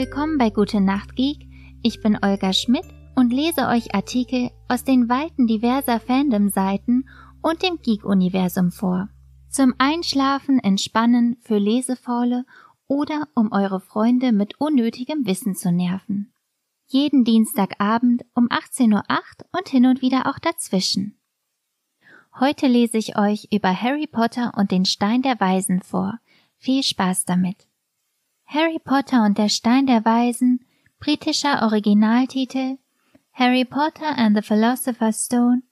Willkommen bei Gute Nacht Geek. Ich bin Olga Schmidt und lese euch Artikel aus den Weiten diverser Fandom-Seiten und dem Geek-Universum vor. Zum Einschlafen, Entspannen, für Lesefaule oder um eure Freunde mit unnötigem Wissen zu nerven. Jeden Dienstagabend um 18.08 Uhr und hin und wieder auch dazwischen. Heute lese ich euch über Harry Potter und den Stein der Weisen vor. Viel Spaß damit. Harry Potter und der Stein der Weisen, britischer Originaltitel Harry Potter and the Philosopher's Stone,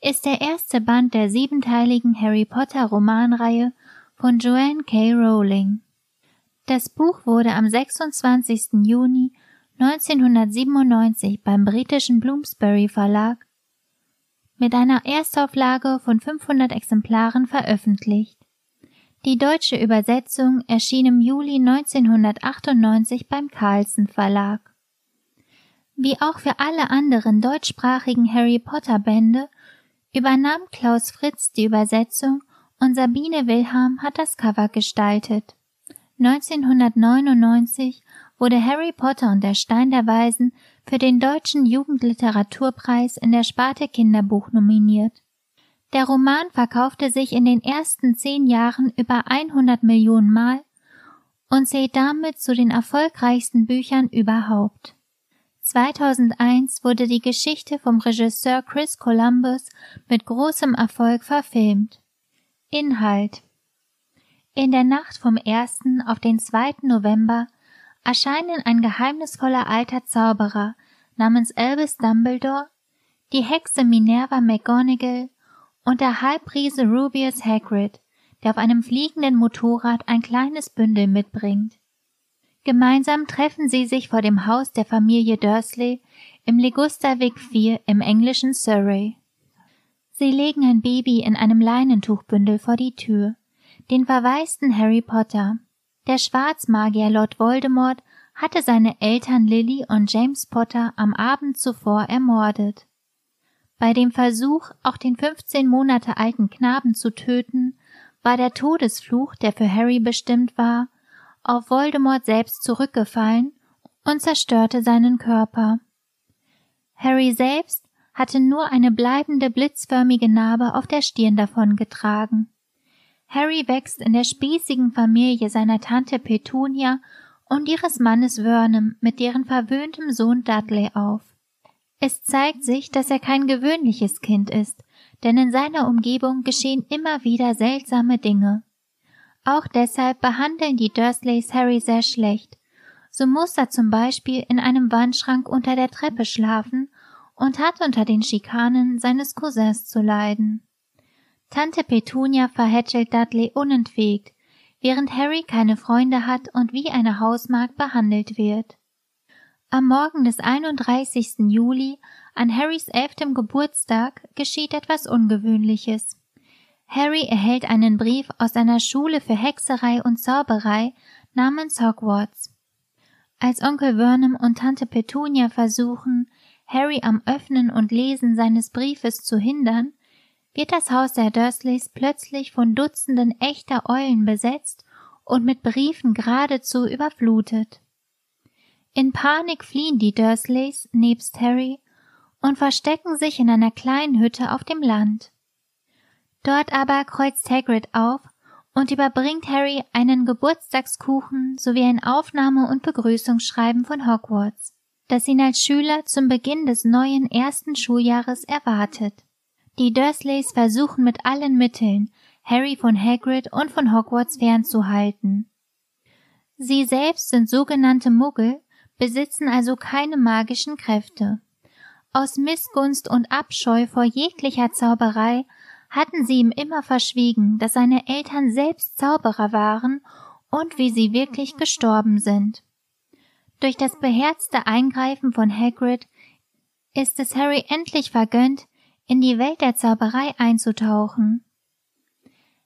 ist der erste Band der siebenteiligen Harry Potter Romanreihe von Joanne K. Rowling. Das Buch wurde am 26. Juni 1997 beim britischen Bloomsbury Verlag mit einer Erstauflage von 500 Exemplaren veröffentlicht. Die deutsche Übersetzung erschien im Juli 1998 beim Carlsen Verlag. Wie auch für alle anderen deutschsprachigen Harry Potter Bände übernahm Klaus Fritz die Übersetzung und Sabine Wilhelm hat das Cover gestaltet. 1999 wurde Harry Potter und der Stein der Weisen für den Deutschen Jugendliteraturpreis in der Sparte Kinderbuch nominiert. Der Roman verkaufte sich in den ersten zehn Jahren über 100 Millionen Mal und zählt damit zu den erfolgreichsten Büchern überhaupt. 2001 wurde die Geschichte vom Regisseur Chris Columbus mit großem Erfolg verfilmt. Inhalt In der Nacht vom 1. auf den 2. November erscheinen ein geheimnisvoller alter Zauberer namens Albus Dumbledore, die Hexe Minerva McGonagall und der Halbriese Rubius Hagrid, der auf einem fliegenden Motorrad ein kleines Bündel mitbringt. Gemeinsam treffen sie sich vor dem Haus der Familie Dursley im Ligusterweg 4 im englischen Surrey. Sie legen ein Baby in einem Leinentuchbündel vor die Tür, den verwaisten Harry Potter. Der Schwarzmagier Lord Voldemort hatte seine Eltern Lily und James Potter am Abend zuvor ermordet. Bei dem Versuch, auch den 15 Monate alten Knaben zu töten, war der Todesfluch, der für Harry bestimmt war, auf Voldemort selbst zurückgefallen und zerstörte seinen Körper. Harry selbst hatte nur eine bleibende blitzförmige Narbe auf der Stirn davongetragen. Harry wächst in der spießigen Familie seiner Tante Petunia und ihres Mannes Vernon mit deren verwöhntem Sohn Dudley auf. Es zeigt sich, dass er kein gewöhnliches Kind ist, denn in seiner Umgebung geschehen immer wieder seltsame Dinge. Auch deshalb behandeln die Dursleys Harry sehr schlecht. So muss er zum Beispiel in einem Wandschrank unter der Treppe schlafen und hat unter den Schikanen seines Cousins zu leiden. Tante Petunia verhätschelt Dudley unentwegt, während Harry keine Freunde hat und wie eine Hausmagd behandelt wird. Am Morgen des 31. Juli, an Harrys elftem Geburtstag, geschieht etwas Ungewöhnliches. Harry erhält einen Brief aus einer Schule für Hexerei und Zauberei namens Hogwarts. Als Onkel Vernon und Tante Petunia versuchen, Harry am Öffnen und Lesen seines Briefes zu hindern, wird das Haus der Dursleys plötzlich von Dutzenden echter Eulen besetzt und mit Briefen geradezu überflutet. In Panik fliehen die Dursleys nebst Harry und verstecken sich in einer kleinen Hütte auf dem Land. Dort aber kreuzt Hagrid auf und überbringt Harry einen Geburtstagskuchen sowie ein Aufnahme- und Begrüßungsschreiben von Hogwarts, das ihn als Schüler zum Beginn des neuen ersten Schuljahres erwartet. Die Dursleys versuchen mit allen Mitteln, Harry von Hagrid und von Hogwarts fernzuhalten. Sie selbst sind sogenannte Muggel besitzen also keine magischen Kräfte. Aus Missgunst und Abscheu vor jeglicher Zauberei hatten sie ihm immer verschwiegen, dass seine Eltern selbst Zauberer waren und wie sie wirklich gestorben sind. Durch das beherzte Eingreifen von Hagrid ist es Harry endlich vergönnt, in die Welt der Zauberei einzutauchen.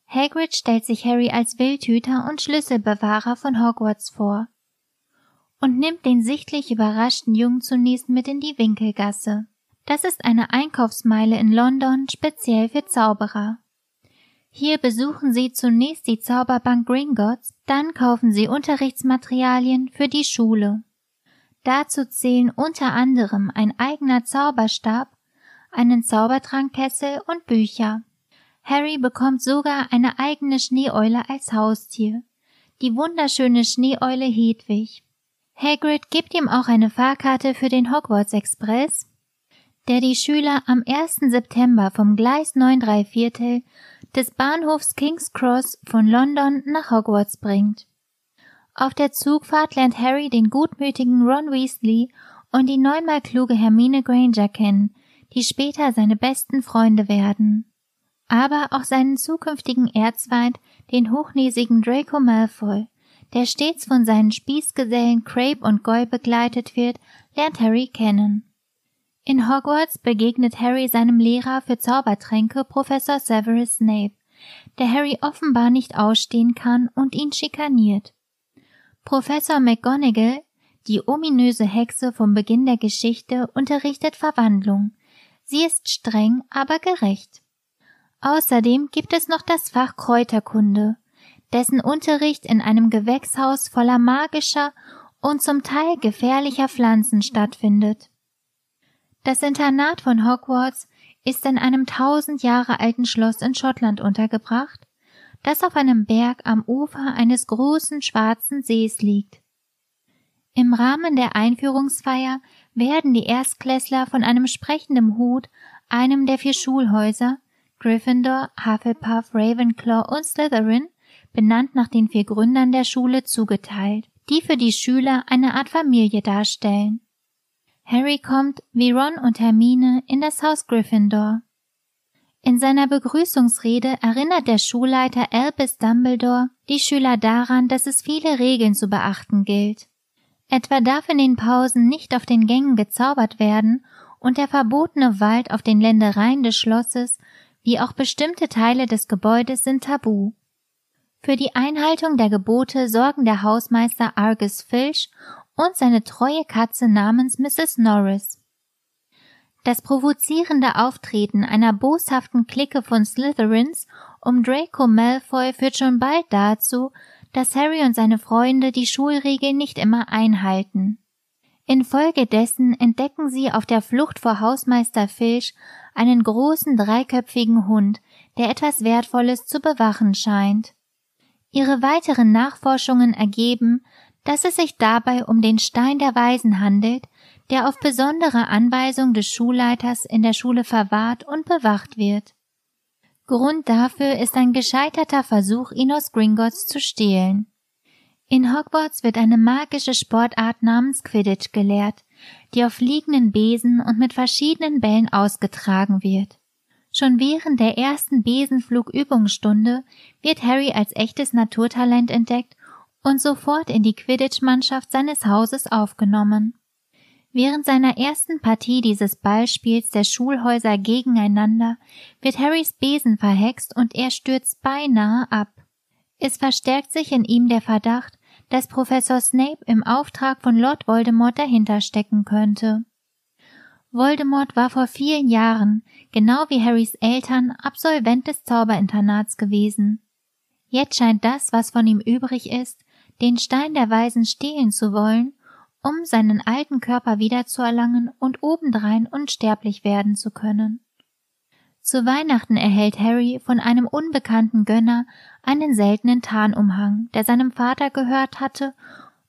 Hagrid stellt sich Harry als Wildhüter und Schlüsselbewahrer von Hogwarts vor und nimmt den sichtlich überraschten Jungen zunächst mit in die Winkelgasse. Das ist eine Einkaufsmeile in London speziell für Zauberer. Hier besuchen sie zunächst die Zauberbank Gringotts, dann kaufen sie Unterrichtsmaterialien für die Schule. Dazu zählen unter anderem ein eigener Zauberstab, einen Zaubertrankkessel und Bücher. Harry bekommt sogar eine eigene Schneeeule als Haustier, die wunderschöne Schneeeule Hedwig. Hagrid gibt ihm auch eine Fahrkarte für den Hogwarts Express, der die Schüler am 1. September vom Gleis 9 3 Viertel des Bahnhofs King's Cross von London nach Hogwarts bringt. Auf der Zugfahrt lernt Harry den gutmütigen Ron Weasley und die neunmal kluge Hermine Granger kennen, die später seine besten Freunde werden. Aber auch seinen zukünftigen Erzfeind, den hochnäsigen Draco Malfoy, der stets von seinen Spießgesellen Crape und Goyle begleitet wird, lernt Harry kennen. In Hogwarts begegnet Harry seinem Lehrer für Zaubertränke Professor Severus Snape, der Harry offenbar nicht ausstehen kann und ihn schikaniert. Professor McGonagall, die ominöse Hexe vom Beginn der Geschichte, unterrichtet Verwandlung. Sie ist streng, aber gerecht. Außerdem gibt es noch das Fach Kräuterkunde, dessen Unterricht in einem Gewächshaus voller magischer und zum Teil gefährlicher Pflanzen stattfindet. Das Internat von Hogwarts ist in einem tausend Jahre alten Schloss in Schottland untergebracht das auf einem Berg am Ufer eines großen schwarzen Sees liegt. Im Rahmen der Einführungsfeier werden die Erstklässler von einem sprechenden Hut, einem der vier Schulhäuser, Gryffindor, Hufflepuff, Ravenclaw und Slytherin, benannt nach den vier Gründern der Schule, zugeteilt, die für die Schüler eine Art Familie darstellen. Harry kommt, wie Ron und Hermine, in das Haus Gryffindor. In seiner Begrüßungsrede erinnert der Schulleiter Albus Dumbledore die Schüler daran, dass es viele Regeln zu beachten gilt. Etwa darf in den Pausen nicht auf den Gängen gezaubert werden und der verbotene Wald auf den Ländereien des Schlosses wie auch bestimmte Teile des Gebäudes sind tabu. Für die Einhaltung der Gebote sorgen der Hausmeister Argus Filch und seine treue Katze namens Mrs. Norris. Das provozierende Auftreten einer boshaften Clique von Slytherins um Draco Malfoy führt schon bald dazu, dass Harry und seine Freunde die Schulregeln nicht immer einhalten. Infolgedessen entdecken sie auf der Flucht vor Hausmeister Filch einen großen dreiköpfigen Hund, der etwas Wertvolles zu bewachen scheint. Ihre weiteren Nachforschungen ergeben, dass es sich dabei um den Stein der Weisen handelt, der auf besondere Anweisung des Schulleiters in der Schule verwahrt und bewacht wird. Grund dafür ist ein gescheiterter Versuch, ihn aus Gringotts zu stehlen. In Hogwarts wird eine magische Sportart namens Quidditch gelehrt, die auf liegenden Besen und mit verschiedenen Bällen ausgetragen wird. Schon während der ersten Besenflugübungsstunde wird Harry als echtes Naturtalent entdeckt und sofort in die Quidditch-Mannschaft seines Hauses aufgenommen. Während seiner ersten Partie dieses Ballspiels der Schulhäuser gegeneinander wird Harrys Besen verhext und er stürzt beinahe ab. Es verstärkt sich in ihm der Verdacht, dass Professor Snape im Auftrag von Lord Voldemort dahinter stecken könnte. Voldemort war vor vielen Jahren, genau wie Harrys Eltern, Absolvent des Zauberinternats gewesen. Jetzt scheint das, was von ihm übrig ist, den Stein der Weisen stehlen zu wollen um seinen alten Körper wiederzuerlangen und obendrein unsterblich werden zu können. Zu Weihnachten erhält Harry von einem unbekannten Gönner einen seltenen Tarnumhang, der seinem Vater gehört hatte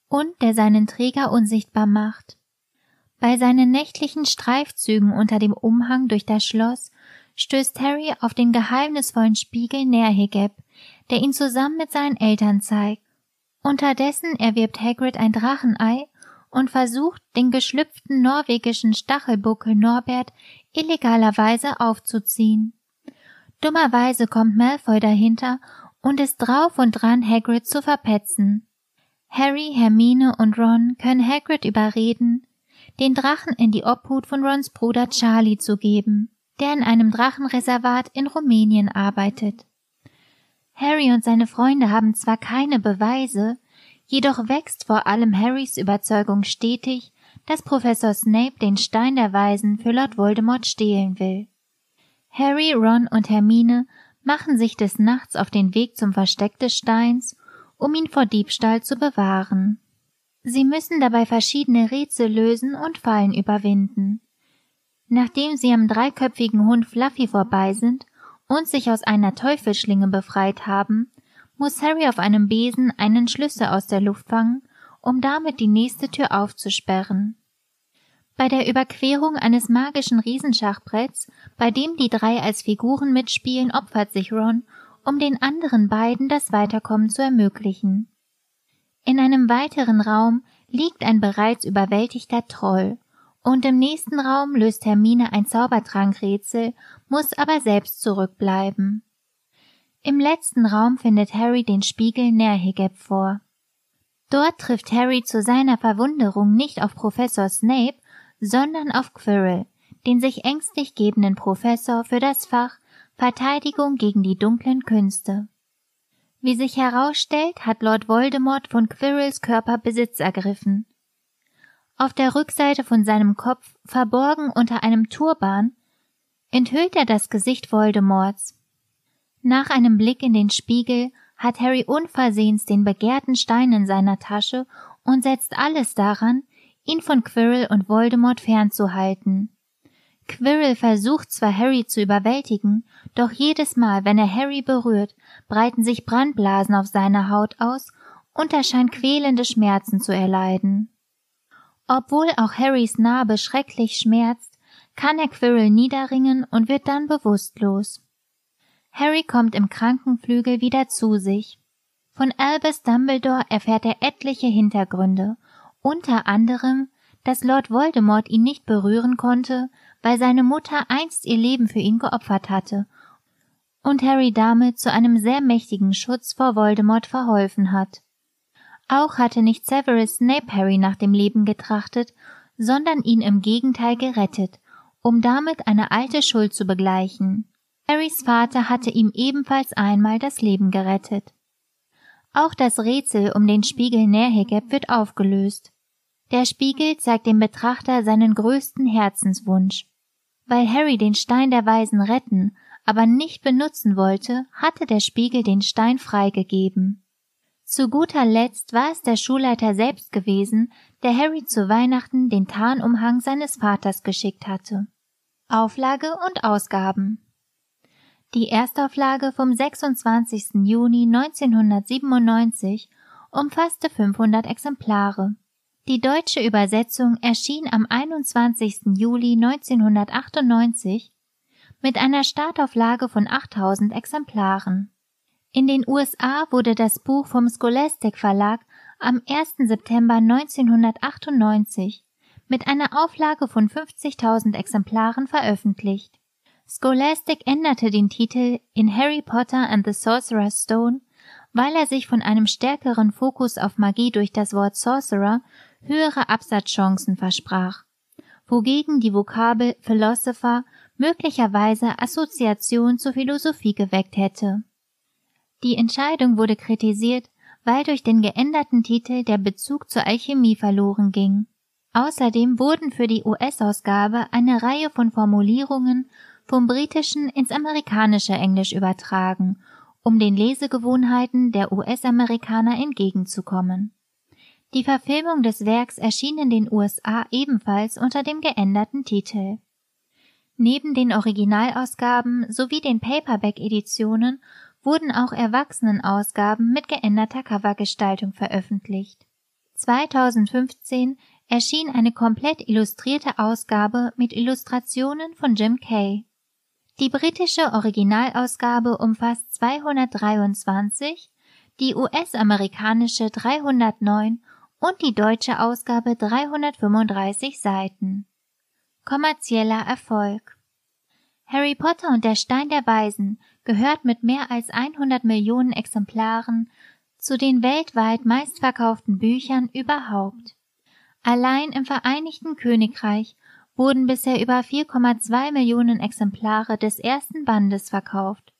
und der seinen Träger unsichtbar macht. Bei seinen nächtlichen Streifzügen unter dem Umhang durch das Schloss stößt Harry auf den geheimnisvollen Spiegel Nerhigeb, der ihn zusammen mit seinen Eltern zeigt. Unterdessen erwirbt Hagrid ein Drachenei und versucht, den geschlüpften norwegischen Stachelbuckel Norbert illegalerweise aufzuziehen. Dummerweise kommt Malfoy dahinter und ist drauf und dran, Hagrid zu verpetzen. Harry, Hermine und Ron können Hagrid überreden, den Drachen in die Obhut von Rons Bruder Charlie zu geben, der in einem Drachenreservat in Rumänien arbeitet. Harry und seine Freunde haben zwar keine Beweise, Jedoch wächst vor allem Harrys Überzeugung stetig, dass Professor Snape den Stein der Weisen für Lord Voldemort stehlen will. Harry, Ron und Hermine machen sich des Nachts auf den Weg zum Versteck des Steins, um ihn vor Diebstahl zu bewahren. Sie müssen dabei verschiedene Rätsel lösen und Fallen überwinden. Nachdem sie am dreiköpfigen Hund Fluffy vorbei sind und sich aus einer Teufelsschlinge befreit haben, muss Harry auf einem Besen einen Schlüssel aus der Luft fangen, um damit die nächste Tür aufzusperren. Bei der Überquerung eines magischen Riesenschachbretts, bei dem die drei als Figuren mitspielen, opfert sich Ron, um den anderen beiden das Weiterkommen zu ermöglichen. In einem weiteren Raum liegt ein bereits überwältigter Troll, und im nächsten Raum löst Hermine ein Zaubertrankrätsel, muss aber selbst zurückbleiben. Im letzten Raum findet Harry den Spiegel Nerhigeb vor. Dort trifft Harry zu seiner Verwunderung nicht auf Professor Snape, sondern auf Quirrell, den sich ängstlich gebenden Professor für das Fach Verteidigung gegen die dunklen Künste. Wie sich herausstellt, hat Lord Voldemort von Quirrells Körper Besitz ergriffen. Auf der Rückseite von seinem Kopf, verborgen unter einem Turban, enthüllt er das Gesicht Voldemorts. Nach einem Blick in den Spiegel hat Harry unversehens den begehrten Stein in seiner Tasche und setzt alles daran, ihn von Quirrell und Voldemort fernzuhalten. Quirrell versucht zwar Harry zu überwältigen, doch jedes Mal, wenn er Harry berührt, breiten sich Brandblasen auf seiner Haut aus und er scheint quälende Schmerzen zu erleiden. Obwohl auch Harrys Narbe schrecklich schmerzt, kann er Quirrell niederringen und wird dann bewusstlos. Harry kommt im Krankenflügel wieder zu sich. Von Albus Dumbledore erfährt er etliche Hintergründe, unter anderem, dass Lord Voldemort ihn nicht berühren konnte, weil seine Mutter einst ihr Leben für ihn geopfert hatte und Harry damit zu einem sehr mächtigen Schutz vor Voldemort verholfen hat. Auch hatte nicht Severus Snape Harry nach dem Leben getrachtet, sondern ihn im Gegenteil gerettet, um damit eine alte Schuld zu begleichen. Harrys Vater hatte ihm ebenfalls einmal das Leben gerettet. Auch das Rätsel um den Spiegel Nerhegeb wird aufgelöst. Der Spiegel zeigt dem Betrachter seinen größten Herzenswunsch. Weil Harry den Stein der Weisen retten, aber nicht benutzen wollte, hatte der Spiegel den Stein freigegeben. Zu guter Letzt war es der Schulleiter selbst gewesen, der Harry zu Weihnachten den Tarnumhang seines Vaters geschickt hatte. Auflage und Ausgaben Die Erstauflage vom 26. Juni 1997 umfasste 500 Exemplare. Die deutsche Übersetzung erschien am 21. Juli 1998 mit einer Startauflage von 8000 Exemplaren. In den USA wurde das Buch vom Scholastic Verlag am 1. September 1998 mit einer Auflage von 50.000 Exemplaren veröffentlicht. Scholastic änderte den Titel in Harry Potter and the Sorcerer's Stone, weil er sich von einem stärkeren Fokus auf Magie durch das Wort Sorcerer höhere Absatzchancen versprach, wogegen die Vokabel Philosopher möglicherweise Assoziation zur Philosophie geweckt hätte. Die Entscheidung wurde kritisiert, weil durch den geänderten Titel der Bezug zur Alchemie verloren ging. Außerdem wurden für die US-Ausgabe eine Reihe von Formulierungen vom britischen ins amerikanische Englisch übertragen, um den Lesegewohnheiten der US-Amerikaner entgegenzukommen. Die Verfilmung des Werks erschien in den USA ebenfalls unter dem geänderten Titel. Neben den Originalausgaben sowie den Paperback-Editionen wurden auch Erwachsenenausgaben mit geänderter Covergestaltung veröffentlicht. 2015 erschien eine komplett illustrierte Ausgabe mit Illustrationen von Jim Kay. Die britische Originalausgabe umfasst 223, die US-amerikanische 309 und die deutsche Ausgabe 335 Seiten. Kommerzieller Erfolg Harry Potter und der Stein der Weisen gehört mit mehr als 100 Millionen Exemplaren zu den weltweit meistverkauften Büchern überhaupt. Allein im Vereinigten Königreich wurden bisher über 4,2 Millionen Exemplare des ersten Bandes verkauft.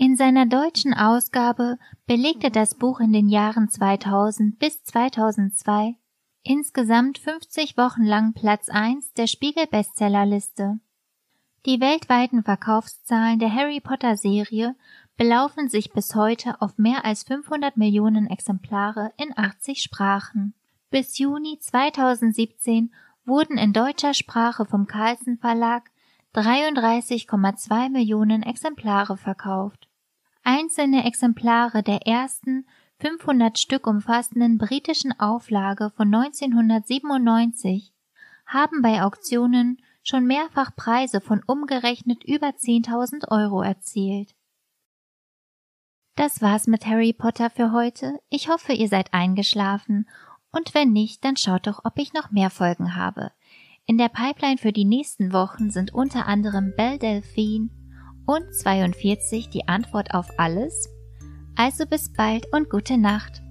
In seiner deutschen Ausgabe belegte das Buch in den Jahren 2000 bis 2002 insgesamt 50 Wochen lang Platz 1 der Spiegel Bestsellerliste. Die weltweiten Verkaufszahlen der Harry Potter Serie belaufen sich bis heute auf mehr als 500 Millionen Exemplare in 80 Sprachen. Bis Juni 2017 wurden in deutscher Sprache vom Carlsen Verlag 33,2 Millionen Exemplare verkauft. Einzelne Exemplare der ersten 500 Stück umfassenden britischen Auflage von 1997 haben bei Auktionen schon mehrfach Preise von umgerechnet über 10.000 Euro erzielt. Das war's mit Harry Potter für heute. Ich hoffe, ihr seid eingeschlafen und wenn nicht, dann schaut doch, ob ich noch mehr Folgen habe. In der Pipeline für die nächsten Wochen sind unter anderem Belle Delphine und 42 die Antwort auf alles. Also bis bald und gute Nacht.